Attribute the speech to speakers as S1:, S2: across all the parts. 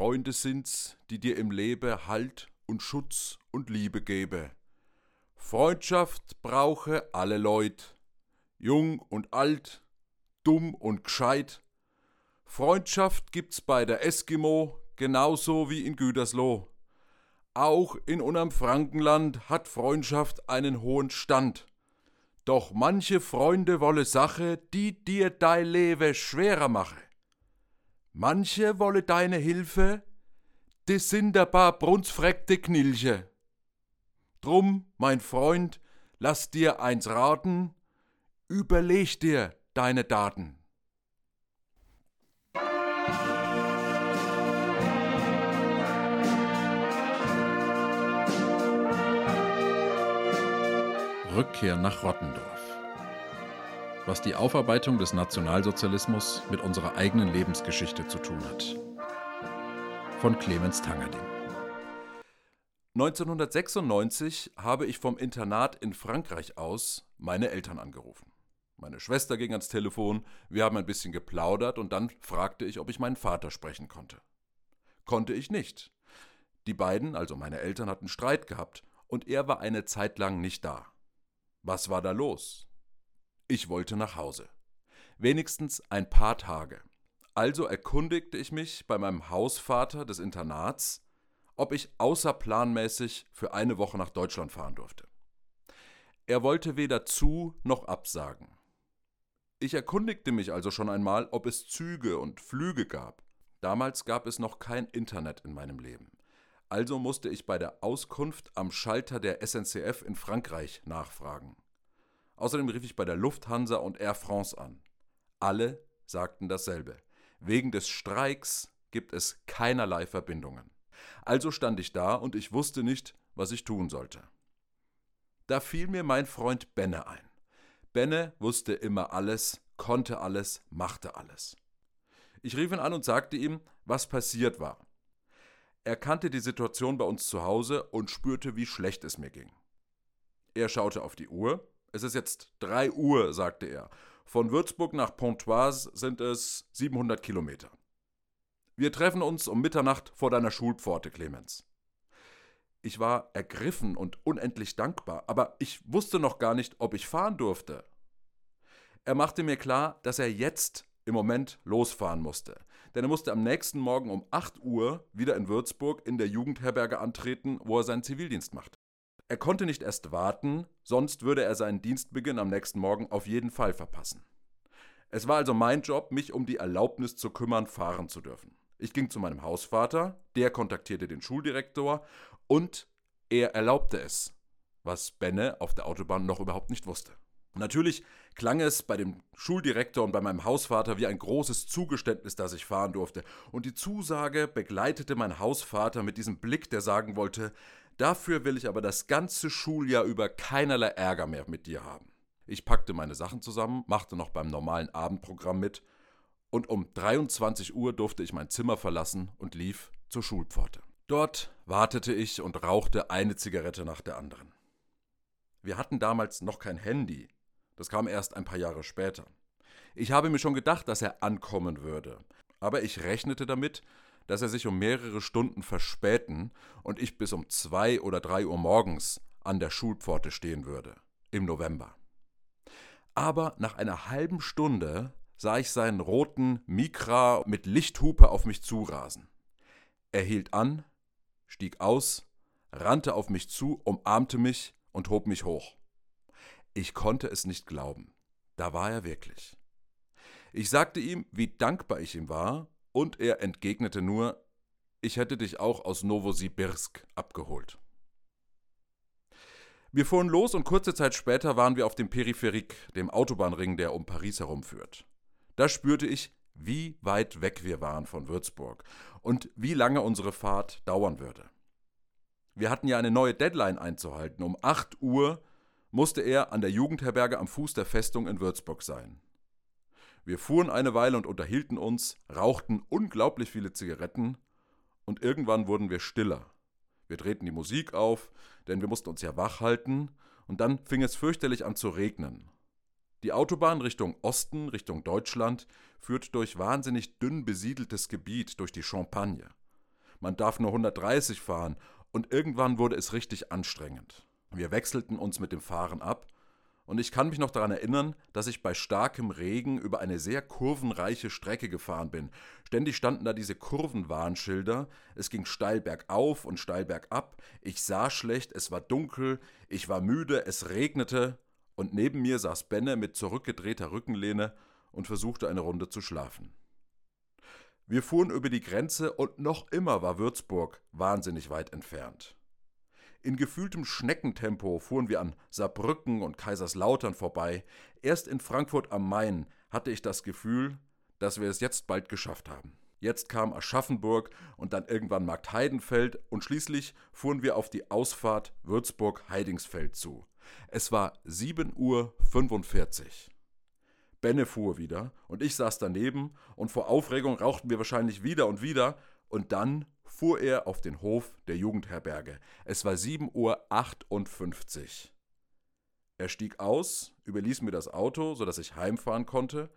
S1: Freunde sind's, die dir im Leben Halt und Schutz und Liebe gebe. Freundschaft brauche alle Leut, jung und alt, dumm und gescheit. Freundschaft gibt's bei der Eskimo genauso wie in Gütersloh. Auch in unserem Frankenland hat Freundschaft einen hohen Stand. Doch manche Freunde wolle Sache, die dir dein Leben schwerer mache. Manche wolle deine Hilfe, die sind ein paar brunsfreckte Knilche. Drum, mein Freund, lass dir eins raten, überleg dir deine Daten.
S2: Rückkehr nach Rottendorf. Was die Aufarbeitung des Nationalsozialismus mit unserer eigenen Lebensgeschichte zu tun hat. Von Clemens Tangerding.
S1: 1996 habe ich vom Internat in Frankreich aus meine Eltern angerufen. Meine Schwester ging ans Telefon, wir haben ein bisschen geplaudert und dann fragte ich, ob ich meinen Vater sprechen konnte. Konnte ich nicht. Die beiden, also meine Eltern, hatten Streit gehabt und er war eine Zeit lang nicht da. Was war da los? Ich wollte nach Hause. Wenigstens ein paar Tage. Also erkundigte ich mich bei meinem Hausvater des Internats, ob ich außerplanmäßig für eine Woche nach Deutschland fahren durfte. Er wollte weder zu noch absagen. Ich erkundigte mich also schon einmal, ob es Züge und Flüge gab. Damals gab es noch kein Internet in meinem Leben. Also musste ich bei der Auskunft am Schalter der SNCF in Frankreich nachfragen. Außerdem rief ich bei der Lufthansa und Air France an. Alle sagten dasselbe. Wegen des Streiks gibt es keinerlei Verbindungen. Also stand ich da und ich wusste nicht, was ich tun sollte. Da fiel mir mein Freund Benne ein. Benne wusste immer alles, konnte alles, machte alles. Ich rief ihn an und sagte ihm, was passiert war. Er kannte die Situation bei uns zu Hause und spürte, wie schlecht es mir ging. Er schaute auf die Uhr. Es ist jetzt drei Uhr, sagte er. Von Würzburg nach Pontoise sind es 700 Kilometer. Wir treffen uns um Mitternacht vor deiner Schulpforte, Clemens. Ich war ergriffen und unendlich dankbar, aber ich wusste noch gar nicht, ob ich fahren durfte. Er machte mir klar, dass er jetzt im Moment losfahren musste. Denn er musste am nächsten Morgen um 8 Uhr wieder in Würzburg in der Jugendherberge antreten, wo er seinen Zivildienst macht. Er konnte nicht erst warten, sonst würde er seinen Dienstbeginn am nächsten Morgen auf jeden Fall verpassen. Es war also mein Job, mich um die Erlaubnis zu kümmern, fahren zu dürfen. Ich ging zu meinem Hausvater, der kontaktierte den Schuldirektor und er erlaubte es, was Benne auf der Autobahn noch überhaupt nicht wusste. Natürlich klang es bei dem Schuldirektor und bei meinem Hausvater wie ein großes Zugeständnis, dass ich fahren durfte. Und die Zusage begleitete mein Hausvater mit diesem Blick, der sagen wollte, dafür will ich aber das ganze Schuljahr über keinerlei Ärger mehr mit dir haben. Ich packte meine Sachen zusammen, machte noch beim normalen Abendprogramm mit und um 23 Uhr durfte ich mein Zimmer verlassen und lief zur Schulpforte. Dort wartete ich und rauchte eine Zigarette nach der anderen. Wir hatten damals noch kein Handy, das kam erst ein paar Jahre später. Ich habe mir schon gedacht, dass er ankommen würde, aber ich rechnete damit, dass er sich um mehrere Stunden verspäten und ich bis um zwei oder drei Uhr morgens an der Schulpforte stehen würde, im November. Aber nach einer halben Stunde sah ich seinen roten Mikra mit Lichthupe auf mich zurasen. Er hielt an, stieg aus, rannte auf mich zu, umarmte mich und hob mich hoch. Ich konnte es nicht glauben. Da war er wirklich. Ich sagte ihm, wie dankbar ich ihm war, und er entgegnete nur, ich hätte dich auch aus Novosibirsk abgeholt. Wir fuhren los und kurze Zeit später waren wir auf dem Peripherik, dem Autobahnring, der um Paris herumführt. Da spürte ich, wie weit weg wir waren von Würzburg und wie lange unsere Fahrt dauern würde. Wir hatten ja eine neue Deadline einzuhalten. Um 8 Uhr musste er an der Jugendherberge am Fuß der Festung in Würzburg sein. Wir fuhren eine Weile und unterhielten uns, rauchten unglaublich viele Zigaretten und irgendwann wurden wir stiller. Wir drehten die Musik auf, denn wir mussten uns ja wach halten und dann fing es fürchterlich an zu regnen. Die Autobahn Richtung Osten, Richtung Deutschland, führt durch wahnsinnig dünn besiedeltes Gebiet durch die Champagne. man darf nur 130 fahren und irgendwann wurde es richtig anstrengend. Wir wechselten uns mit dem Fahren ab und ich kann mich noch daran erinnern, dass ich bei starkem Regen über eine sehr kurvenreiche Strecke gefahren bin. Ständig standen da diese Kurvenwarnschilder, es ging steil bergauf und steil bergab, ich sah schlecht, es war dunkel, ich war müde, es regnete und neben mir saß Benne mit zurückgedrehter Rückenlehne und versuchte eine Runde zu schlafen. Wir fuhren über die Grenze und noch immer war Würzburg wahnsinnig weit entfernt. In gefühltem Schneckentempo fuhren wir an Saarbrücken und Kaiserslautern vorbei. Erst in Frankfurt am Main hatte ich das Gefühl, dass wir es jetzt bald geschafft haben. Jetzt kam Aschaffenburg und dann irgendwann Marktheidenfeld und schließlich fuhren wir auf die Ausfahrt Würzburg-Heidingsfeld zu. Es war 7.45 Uhr. Benne fuhr wieder und ich saß daneben und vor Aufregung rauchten wir wahrscheinlich wieder und wieder und dann fuhr er auf den Hof der Jugendherberge. Es war 7.58 Uhr. Er stieg aus, überließ mir das Auto, sodass ich heimfahren konnte,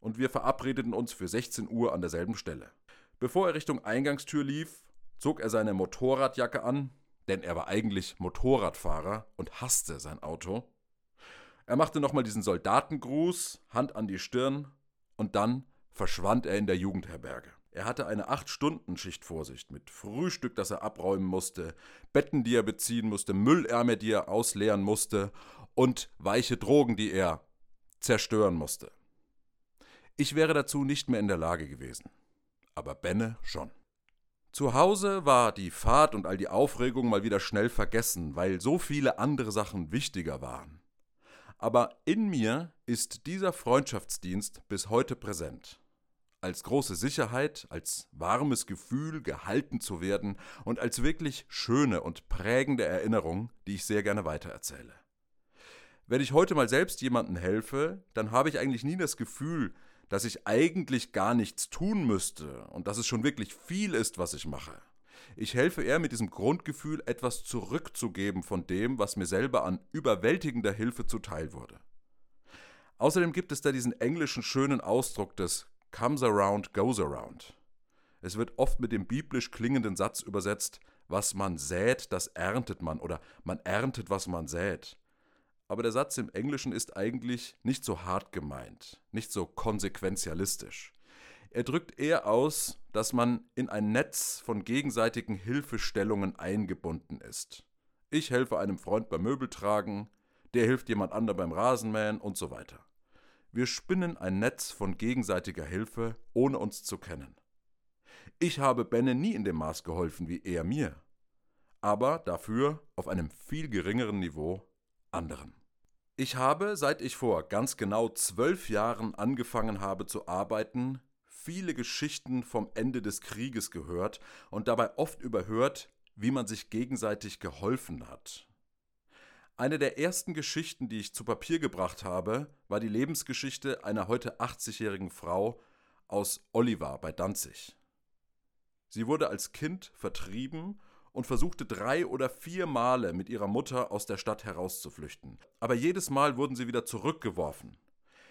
S1: und wir verabredeten uns für 16 Uhr an derselben Stelle. Bevor er Richtung Eingangstür lief, zog er seine Motorradjacke an, denn er war eigentlich Motorradfahrer und hasste sein Auto. Er machte nochmal diesen Soldatengruß, Hand an die Stirn, und dann verschwand er in der Jugendherberge. Er hatte eine Acht-Stunden-Schicht vor sich, mit Frühstück, das er abräumen musste, Betten, die er beziehen musste, Müllerme, die er ausleeren musste und weiche Drogen, die er zerstören musste. Ich wäre dazu nicht mehr in der Lage gewesen. Aber Benne schon. Zu Hause war die Fahrt und all die Aufregung mal wieder schnell vergessen, weil so viele andere Sachen wichtiger waren. Aber in mir ist dieser Freundschaftsdienst bis heute präsent als große Sicherheit, als warmes Gefühl, gehalten zu werden und als wirklich schöne und prägende Erinnerung, die ich sehr gerne weitererzähle. Wenn ich heute mal selbst jemandem helfe, dann habe ich eigentlich nie das Gefühl, dass ich eigentlich gar nichts tun müsste und dass es schon wirklich viel ist, was ich mache. Ich helfe eher mit diesem Grundgefühl, etwas zurückzugeben von dem, was mir selber an überwältigender Hilfe zuteil wurde. Außerdem gibt es da diesen englischen schönen Ausdruck des comes around, goes around. Es wird oft mit dem biblisch klingenden Satz übersetzt, was man sät, das erntet man oder man erntet, was man sät. Aber der Satz im Englischen ist eigentlich nicht so hart gemeint, nicht so konsequenzialistisch. Er drückt eher aus, dass man in ein Netz von gegenseitigen Hilfestellungen eingebunden ist. Ich helfe einem Freund beim Möbeltragen, der hilft jemand anderem beim Rasenmähen und so weiter. Wir spinnen ein Netz von gegenseitiger Hilfe, ohne uns zu kennen. Ich habe Benne nie in dem Maß geholfen wie er mir, aber dafür auf einem viel geringeren Niveau anderen. Ich habe, seit ich vor ganz genau zwölf Jahren angefangen habe zu arbeiten, viele Geschichten vom Ende des Krieges gehört und dabei oft überhört, wie man sich gegenseitig geholfen hat eine der ersten Geschichten, die ich zu Papier gebracht habe, war die Lebensgeschichte einer heute 80-jährigen Frau aus Oliva bei Danzig. Sie wurde als Kind vertrieben und versuchte drei oder vier Male mit ihrer Mutter aus der Stadt herauszuflüchten. Aber jedes Mal wurden sie wieder zurückgeworfen.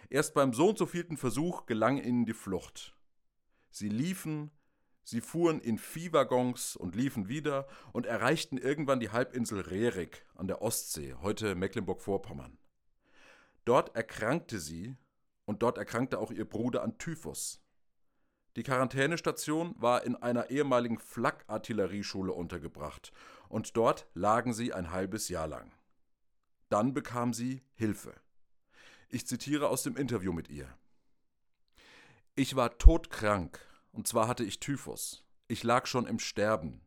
S1: Erst beim so und so vielten Versuch gelang ihnen die Flucht. Sie liefen, Sie fuhren in Viehwaggons und liefen wieder und erreichten irgendwann die Halbinsel Rerik an der Ostsee, heute Mecklenburg-Vorpommern. Dort erkrankte sie und dort erkrankte auch ihr Bruder an Typhus. Die Quarantänestation war in einer ehemaligen Flak-Artillerieschule untergebracht und dort lagen sie ein halbes Jahr lang. Dann bekam sie Hilfe. Ich zitiere aus dem Interview mit ihr. Ich war todkrank und zwar hatte ich Typhus. Ich lag schon im Sterben.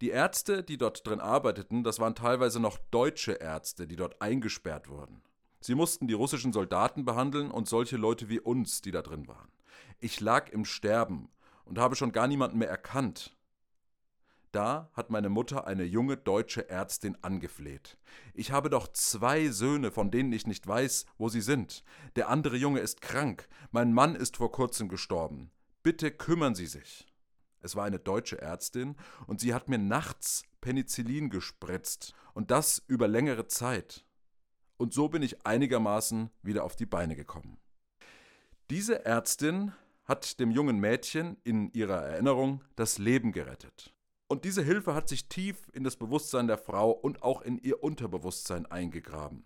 S1: Die Ärzte, die dort drin arbeiteten, das waren teilweise noch deutsche Ärzte, die dort eingesperrt wurden. Sie mussten die russischen Soldaten behandeln und solche Leute wie uns, die da drin waren. Ich lag im Sterben und habe schon gar niemanden mehr erkannt. Da hat meine Mutter eine junge deutsche Ärztin angefleht. Ich habe doch zwei Söhne, von denen ich nicht weiß, wo sie sind. Der andere Junge ist krank. Mein Mann ist vor kurzem gestorben. Bitte kümmern Sie sich. Es war eine deutsche Ärztin und sie hat mir nachts Penicillin gespritzt und das über längere Zeit. Und so bin ich einigermaßen wieder auf die Beine gekommen. Diese Ärztin hat dem jungen Mädchen in ihrer Erinnerung das Leben gerettet. Und diese Hilfe hat sich tief in das Bewusstsein der Frau und auch in ihr Unterbewusstsein eingegraben.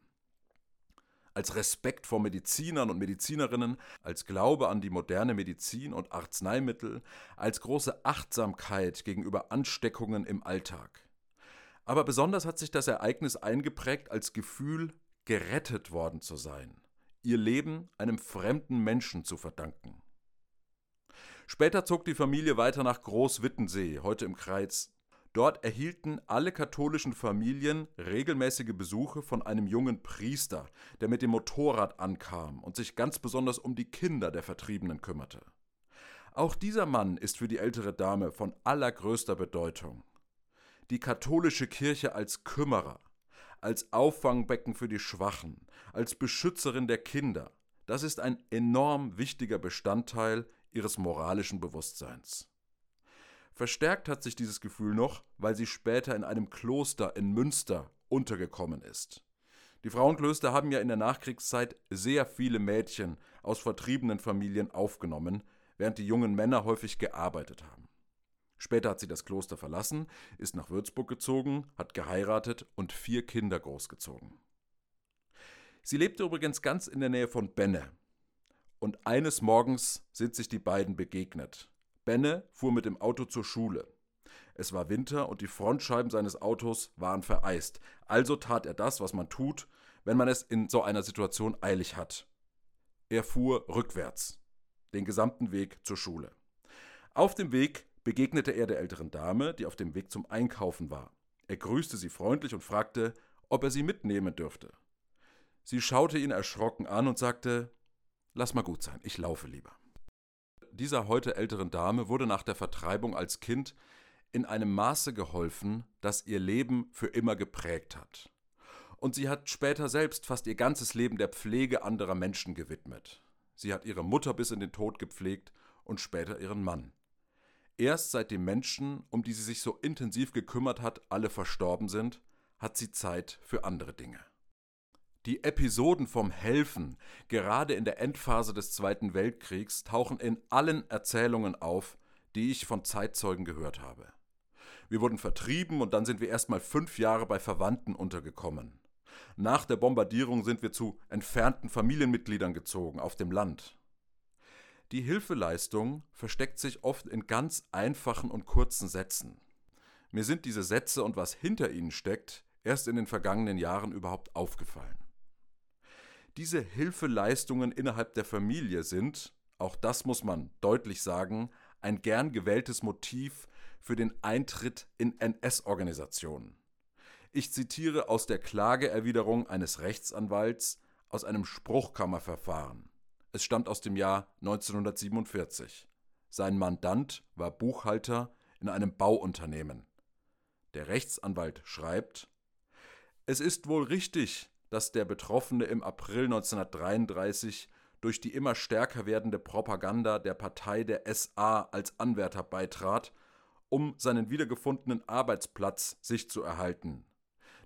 S1: Als Respekt vor Medizinern und Medizinerinnen, als Glaube an die moderne Medizin und Arzneimittel, als große Achtsamkeit gegenüber Ansteckungen im Alltag. Aber besonders hat sich das Ereignis eingeprägt als Gefühl, gerettet worden zu sein, ihr Leben einem fremden Menschen zu verdanken. Später zog die Familie weiter nach Großwittensee, heute im Kreiz. Dort erhielten alle katholischen Familien regelmäßige Besuche von einem jungen Priester, der mit dem Motorrad ankam und sich ganz besonders um die Kinder der Vertriebenen kümmerte. Auch dieser Mann ist für die ältere Dame von allergrößter Bedeutung. Die katholische Kirche als Kümmerer, als Auffangbecken für die Schwachen, als Beschützerin der Kinder, das ist ein enorm wichtiger Bestandteil ihres moralischen Bewusstseins. Verstärkt hat sich dieses Gefühl noch, weil sie später in einem Kloster in Münster untergekommen ist. Die Frauenklöster haben ja in der Nachkriegszeit sehr viele Mädchen aus vertriebenen Familien aufgenommen, während die jungen Männer häufig gearbeitet haben. Später hat sie das Kloster verlassen, ist nach Würzburg gezogen, hat geheiratet und vier Kinder großgezogen. Sie lebte übrigens ganz in der Nähe von Benne. Und eines Morgens sind sich die beiden begegnet. Benne fuhr mit dem Auto zur Schule. Es war Winter und die Frontscheiben seines Autos waren vereist. Also tat er das, was man tut, wenn man es in so einer Situation eilig hat. Er fuhr rückwärts, den gesamten Weg zur Schule. Auf dem Weg begegnete er der älteren Dame, die auf dem Weg zum Einkaufen war. Er grüßte sie freundlich und fragte, ob er sie mitnehmen dürfte. Sie schaute ihn erschrocken an und sagte, Lass mal gut sein, ich laufe lieber dieser heute älteren Dame wurde nach der Vertreibung als Kind in einem Maße geholfen, das ihr Leben für immer geprägt hat. Und sie hat später selbst fast ihr ganzes Leben der Pflege anderer Menschen gewidmet. Sie hat ihre Mutter bis in den Tod gepflegt und später ihren Mann. Erst seit die Menschen, um die sie sich so intensiv gekümmert hat, alle verstorben sind, hat sie Zeit für andere Dinge. Die Episoden vom Helfen, gerade in der Endphase des Zweiten Weltkriegs, tauchen in allen Erzählungen auf, die ich von Zeitzeugen gehört habe. Wir wurden vertrieben und dann sind wir erstmal fünf Jahre bei Verwandten untergekommen. Nach der Bombardierung sind wir zu entfernten Familienmitgliedern gezogen, auf dem Land. Die Hilfeleistung versteckt sich oft in ganz einfachen und kurzen Sätzen. Mir sind diese Sätze und was hinter ihnen steckt erst in den vergangenen Jahren überhaupt aufgefallen diese Hilfeleistungen innerhalb der Familie sind, auch das muss man deutlich sagen, ein gern gewähltes Motiv für den Eintritt in NS-Organisationen. Ich zitiere aus der Klageerwiderung eines Rechtsanwalts aus einem Spruchkammerverfahren. Es stammt aus dem Jahr 1947. Sein Mandant war Buchhalter in einem Bauunternehmen. Der Rechtsanwalt schreibt Es ist wohl richtig, dass der Betroffene im April 1933 durch die immer stärker werdende Propaganda der Partei der SA als Anwärter beitrat, um seinen wiedergefundenen Arbeitsplatz sich zu erhalten.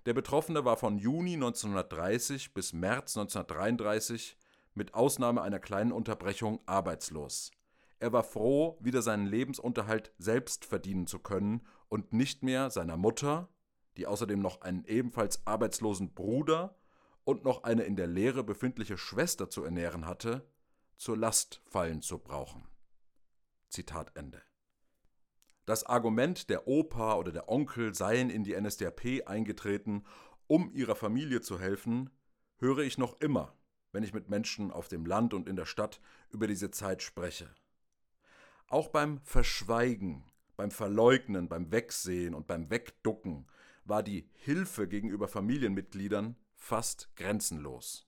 S1: Der Betroffene war von Juni 1930 bis März 1933 mit Ausnahme einer kleinen Unterbrechung arbeitslos. Er war froh, wieder seinen Lebensunterhalt selbst verdienen zu können und nicht mehr seiner Mutter, die außerdem noch einen ebenfalls arbeitslosen Bruder und noch eine in der Lehre befindliche Schwester zu ernähren hatte, zur Last fallen zu brauchen. Zitat Ende. Das Argument, der Opa oder der Onkel seien in die NSDAP eingetreten, um ihrer Familie zu helfen, höre ich noch immer, wenn ich mit Menschen auf dem Land und in der Stadt über diese Zeit spreche. Auch beim Verschweigen, beim Verleugnen, beim Wegsehen und beim Wegducken war die Hilfe gegenüber Familienmitgliedern fast grenzenlos.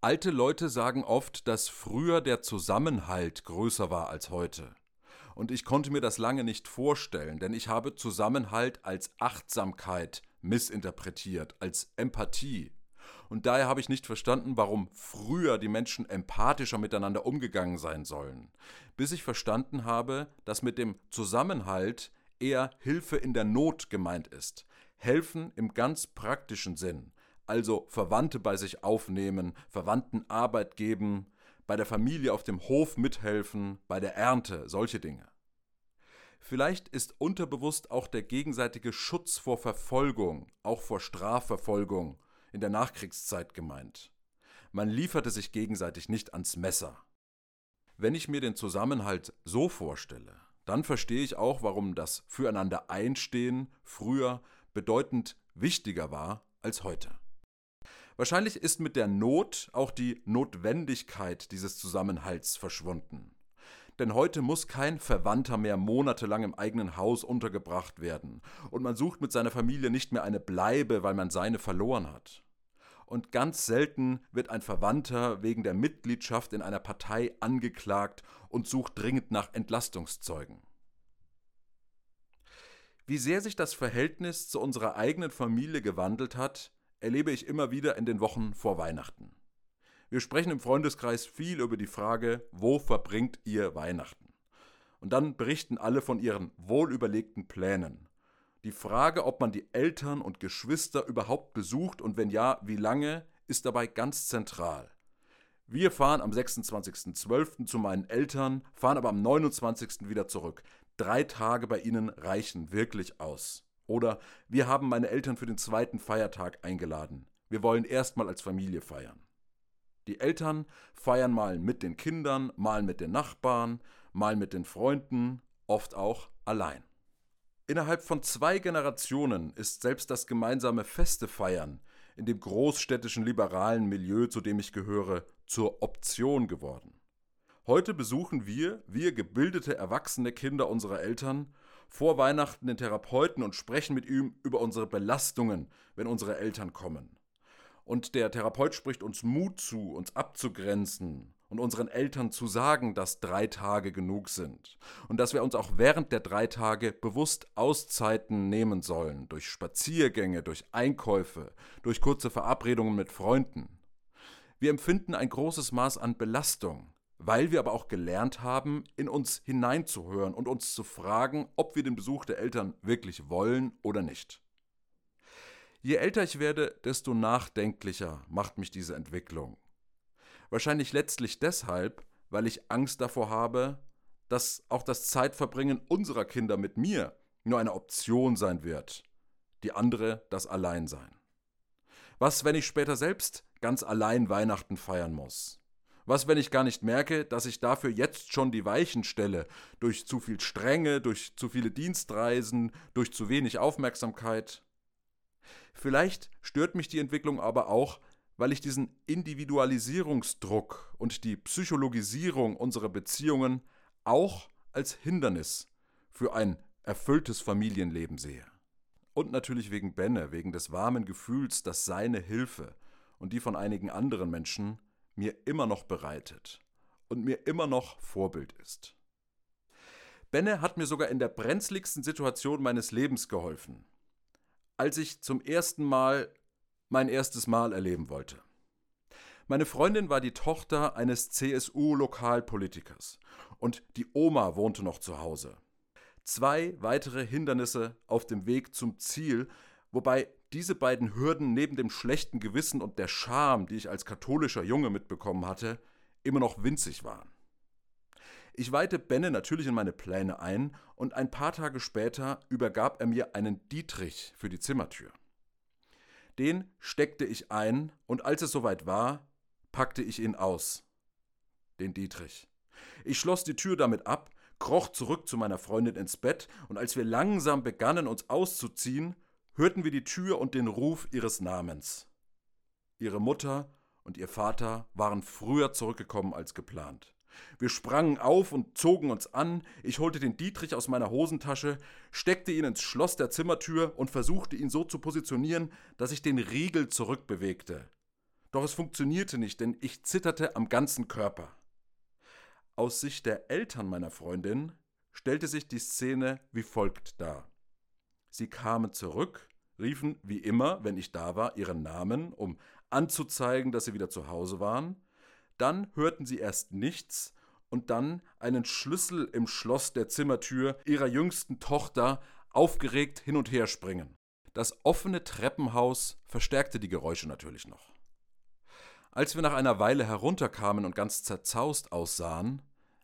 S1: Alte Leute sagen oft, dass früher der Zusammenhalt größer war als heute. Und ich konnte mir das lange nicht vorstellen, denn ich habe Zusammenhalt als Achtsamkeit missinterpretiert, als Empathie. Und daher habe ich nicht verstanden, warum früher die Menschen empathischer miteinander umgegangen sein sollen, bis ich verstanden habe, dass mit dem Zusammenhalt eher Hilfe in der Not gemeint ist. Helfen im ganz praktischen Sinn, also Verwandte bei sich aufnehmen, Verwandten Arbeit geben, bei der Familie auf dem Hof mithelfen, bei der Ernte, solche Dinge. Vielleicht ist unterbewusst auch der gegenseitige Schutz vor Verfolgung, auch vor Strafverfolgung in der Nachkriegszeit gemeint. Man lieferte sich gegenseitig nicht ans Messer. Wenn ich mir den Zusammenhalt so vorstelle, dann verstehe ich auch, warum das Füreinander einstehen früher bedeutend wichtiger war als heute. Wahrscheinlich ist mit der Not auch die Notwendigkeit dieses Zusammenhalts verschwunden. Denn heute muss kein Verwandter mehr monatelang im eigenen Haus untergebracht werden, und man sucht mit seiner Familie nicht mehr eine Bleibe, weil man seine verloren hat. Und ganz selten wird ein Verwandter wegen der Mitgliedschaft in einer Partei angeklagt und sucht dringend nach Entlastungszeugen. Wie sehr sich das Verhältnis zu unserer eigenen Familie gewandelt hat, erlebe ich immer wieder in den Wochen vor Weihnachten. Wir sprechen im Freundeskreis viel über die Frage, wo verbringt ihr Weihnachten? Und dann berichten alle von ihren wohlüberlegten Plänen. Die Frage, ob man die Eltern und Geschwister überhaupt besucht und wenn ja, wie lange, ist dabei ganz zentral. Wir fahren am 26.12. zu meinen Eltern, fahren aber am 29. wieder zurück drei Tage bei ihnen reichen wirklich aus. Oder wir haben meine Eltern für den zweiten Feiertag eingeladen. Wir wollen erstmal als Familie feiern. Die Eltern feiern mal mit den Kindern, mal mit den Nachbarn, mal mit den Freunden, oft auch allein. Innerhalb von zwei Generationen ist selbst das gemeinsame Feste feiern in dem großstädtischen liberalen Milieu, zu dem ich gehöre, zur Option geworden. Heute besuchen wir, wir gebildete erwachsene Kinder unserer Eltern, vor Weihnachten den Therapeuten und sprechen mit ihm über unsere Belastungen, wenn unsere Eltern kommen. Und der Therapeut spricht uns Mut zu, uns abzugrenzen und unseren Eltern zu sagen, dass drei Tage genug sind und dass wir uns auch während der drei Tage bewusst Auszeiten nehmen sollen, durch Spaziergänge, durch Einkäufe, durch kurze Verabredungen mit Freunden. Wir empfinden ein großes Maß an Belastung, weil wir aber auch gelernt haben, in uns hineinzuhören und uns zu fragen, ob wir den Besuch der Eltern wirklich wollen oder nicht. Je älter ich werde, desto nachdenklicher macht mich diese Entwicklung. Wahrscheinlich letztlich deshalb, weil ich Angst davor habe, dass auch das Zeitverbringen unserer Kinder mit mir nur eine Option sein wird, die andere das Alleinsein. Was, wenn ich später selbst ganz allein Weihnachten feiern muss? Was, wenn ich gar nicht merke, dass ich dafür jetzt schon die Weichen stelle, durch zu viel Strenge, durch zu viele Dienstreisen, durch zu wenig Aufmerksamkeit? Vielleicht stört mich die Entwicklung aber auch, weil ich diesen Individualisierungsdruck und die Psychologisierung unserer Beziehungen auch als Hindernis für ein erfülltes Familienleben sehe. Und natürlich wegen Benne, wegen des warmen Gefühls, dass seine Hilfe und die von einigen anderen Menschen mir immer noch bereitet und mir immer noch Vorbild ist. Benne hat mir sogar in der brenzligsten Situation meines Lebens geholfen, als ich zum ersten Mal mein erstes Mal erleben wollte. Meine Freundin war die Tochter eines CSU-Lokalpolitikers und die Oma wohnte noch zu Hause. Zwei weitere Hindernisse auf dem Weg zum Ziel, wobei diese beiden Hürden neben dem schlechten Gewissen und der Scham, die ich als katholischer Junge mitbekommen hatte, immer noch winzig waren. Ich weihte Benne natürlich in meine Pläne ein und ein paar Tage später übergab er mir einen Dietrich für die Zimmertür. Den steckte ich ein und als es soweit war, packte ich ihn aus. Den Dietrich. Ich schloss die Tür damit ab, kroch zurück zu meiner Freundin ins Bett und als wir langsam begannen, uns auszuziehen, hörten wir die Tür und den Ruf ihres Namens. Ihre Mutter und ihr Vater waren früher zurückgekommen als geplant. Wir sprangen auf und zogen uns an, ich holte den Dietrich aus meiner Hosentasche, steckte ihn ins Schloss der Zimmertür und versuchte ihn so zu positionieren, dass ich den Riegel zurückbewegte. Doch es funktionierte nicht, denn ich zitterte am ganzen Körper. Aus Sicht der Eltern meiner Freundin stellte sich die Szene wie folgt dar. Sie kamen zurück, riefen wie immer, wenn ich da war, ihren Namen, um anzuzeigen, dass sie wieder zu Hause waren. Dann hörten sie erst nichts und dann einen Schlüssel im Schloss der Zimmertür ihrer jüngsten Tochter aufgeregt hin und her springen. Das offene Treppenhaus verstärkte die Geräusche natürlich noch. Als wir nach einer Weile herunterkamen und ganz zerzaust aussahen,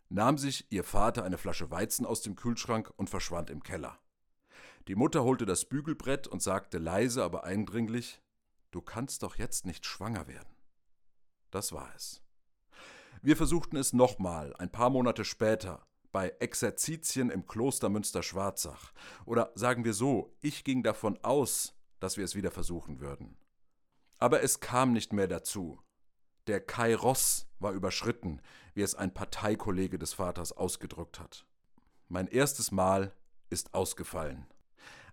S1: nahm sich ihr Vater eine Flasche Weizen aus dem Kühlschrank und verschwand im Keller. Die Mutter holte das Bügelbrett und sagte leise, aber eindringlich Du kannst doch jetzt nicht schwanger werden. Das war es. Wir versuchten es nochmal, ein paar Monate später, bei Exerzitien im Kloster Münster-Schwarzach. Oder sagen wir so, ich ging davon aus, dass wir es wieder versuchen würden. Aber es kam nicht mehr dazu. Der Kairos war überschritten, wie es ein Parteikollege des Vaters ausgedrückt hat. Mein erstes Mal ist ausgefallen.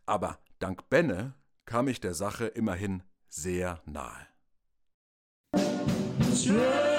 S1: Aber dank Benne kam ich der Sache immerhin sehr nahe.
S3: Sure.